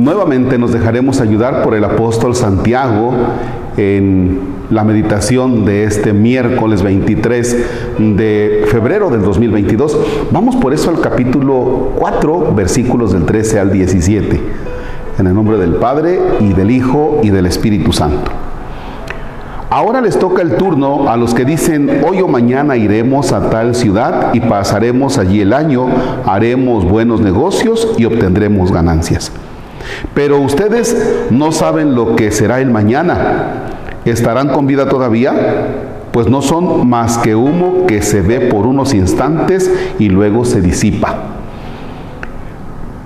Nuevamente nos dejaremos ayudar por el apóstol Santiago en la meditación de este miércoles 23 de febrero del 2022. Vamos por eso al capítulo 4, versículos del 13 al 17. En el nombre del Padre y del Hijo y del Espíritu Santo. Ahora les toca el turno a los que dicen, hoy o mañana iremos a tal ciudad y pasaremos allí el año, haremos buenos negocios y obtendremos ganancias. Pero ustedes no saben lo que será el mañana. ¿Estarán con vida todavía? Pues no son más que humo que se ve por unos instantes y luego se disipa.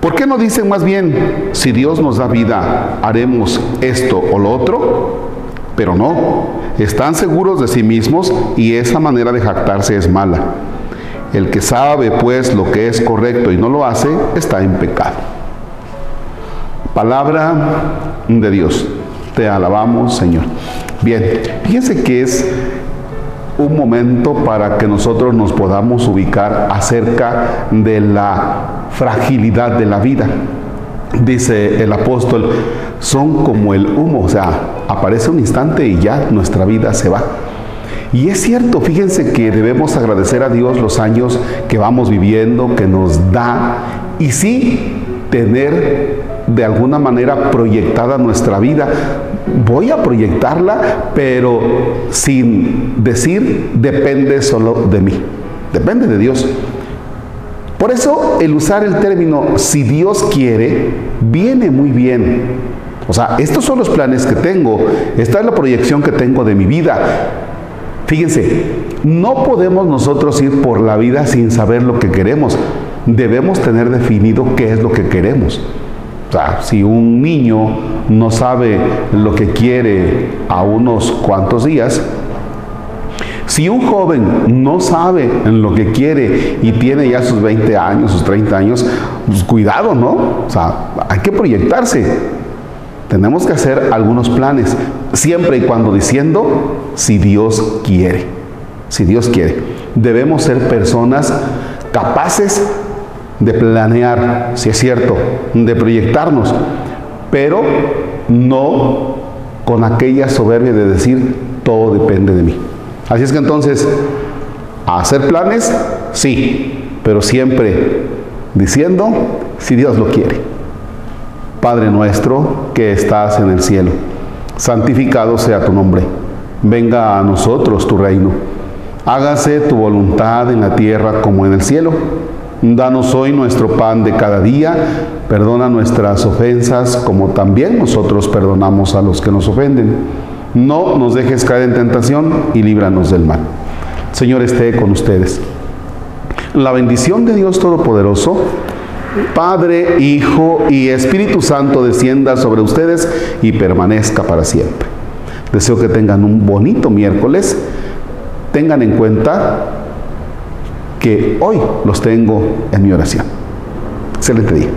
¿Por qué no dicen más bien, si Dios nos da vida, haremos esto o lo otro? Pero no, están seguros de sí mismos y esa manera de jactarse es mala. El que sabe pues lo que es correcto y no lo hace, está en pecado. Palabra de Dios. Te alabamos, Señor. Bien, fíjense que es un momento para que nosotros nos podamos ubicar acerca de la fragilidad de la vida. Dice el apóstol, son como el humo, o sea, aparece un instante y ya nuestra vida se va. Y es cierto, fíjense que debemos agradecer a Dios los años que vamos viviendo, que nos da, y sí tener de alguna manera proyectada nuestra vida. Voy a proyectarla, pero sin decir depende solo de mí, depende de Dios. Por eso el usar el término si Dios quiere viene muy bien. O sea, estos son los planes que tengo, esta es la proyección que tengo de mi vida. Fíjense, no podemos nosotros ir por la vida sin saber lo que queremos. Debemos tener definido qué es lo que queremos. Si un niño no sabe lo que quiere a unos cuantos días, si un joven no sabe lo que quiere y tiene ya sus 20 años, sus 30 años, pues cuidado, ¿no? O sea, hay que proyectarse. Tenemos que hacer algunos planes, siempre y cuando diciendo, si Dios quiere, si Dios quiere. Debemos ser personas capaces de planear, si es cierto, de proyectarnos, pero no con aquella soberbia de decir, todo depende de mí. Así es que entonces, hacer planes, sí, pero siempre diciendo, si Dios lo quiere. Padre nuestro que estás en el cielo, santificado sea tu nombre. Venga a nosotros tu reino. Hágase tu voluntad en la tierra como en el cielo. Danos hoy nuestro pan de cada día. Perdona nuestras ofensas como también nosotros perdonamos a los que nos ofenden. No nos dejes caer en tentación y líbranos del mal. Señor esté con ustedes. La bendición de Dios Todopoderoso, Padre, Hijo y Espíritu Santo descienda sobre ustedes y permanezca para siempre. Deseo que tengan un bonito miércoles. Tengan en cuenta que hoy los tengo en mi oración. Excelente día.